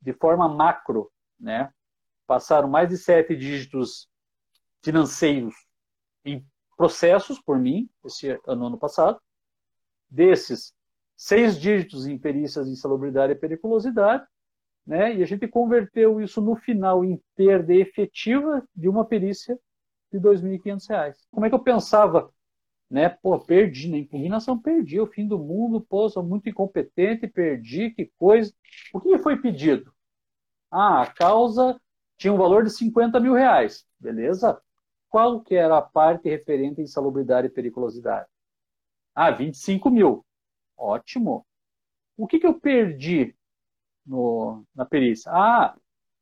de forma macro, né? Passaram mais de sete dígitos financeiros em processos por mim, esse ano, ano passado. Desses, seis dígitos em perícias de insalubridade e periculosidade, né? E a gente converteu isso no final em perda efetiva de uma perícia de R$ 2.500. Como é que eu pensava né? Pô, perdi, na impugnação perdi, o fim do mundo, pô, sou muito incompetente, perdi, que coisa. O que foi pedido? Ah, a causa tinha um valor de 50 mil reais, beleza? Qual que era a parte referente à insalubridade e periculosidade? Ah, 25 mil. Ótimo. O que, que eu perdi no, na perícia? Ah,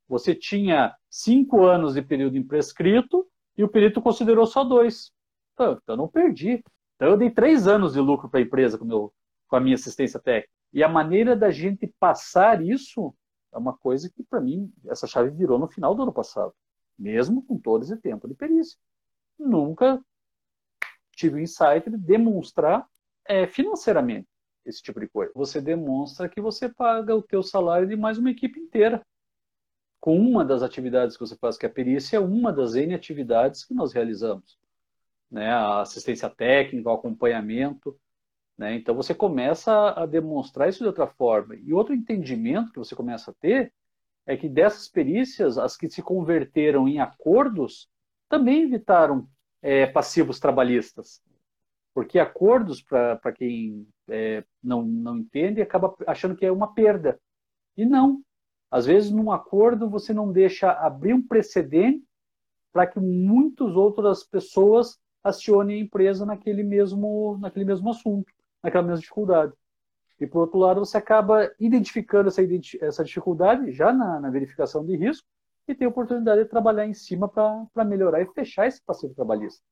você tinha cinco anos de período imprescrito e o perito considerou só dois. Então, eu não perdi. Então, eu dei três anos de lucro para a empresa com, meu, com a minha assistência técnica. E a maneira da gente passar isso é uma coisa que, para mim, essa chave virou no final do ano passado. Mesmo com todo esse tempo de perícia. Nunca tive o insight de demonstrar é, financeiramente esse tipo de coisa. Você demonstra que você paga o teu salário de mais uma equipe inteira. Com uma das atividades que você faz, que é a perícia é uma das N atividades que nós realizamos né, a assistência técnica, o acompanhamento. Né? Então você começa a demonstrar isso de outra forma. E outro entendimento que você começa a ter é que dessas perícias, as que se converteram em acordos também evitaram é, passivos trabalhistas. Porque acordos, para quem é, não, não entende, acaba achando que é uma perda. E não. Às vezes, num acordo, você não deixa abrir um precedente para que muitas outras pessoas acione a empresa naquele mesmo, naquele mesmo assunto, naquela mesma dificuldade. E, por outro lado, você acaba identificando essa, essa dificuldade já na, na verificação de risco e tem a oportunidade de trabalhar em cima para melhorar e fechar esse passivo trabalhista.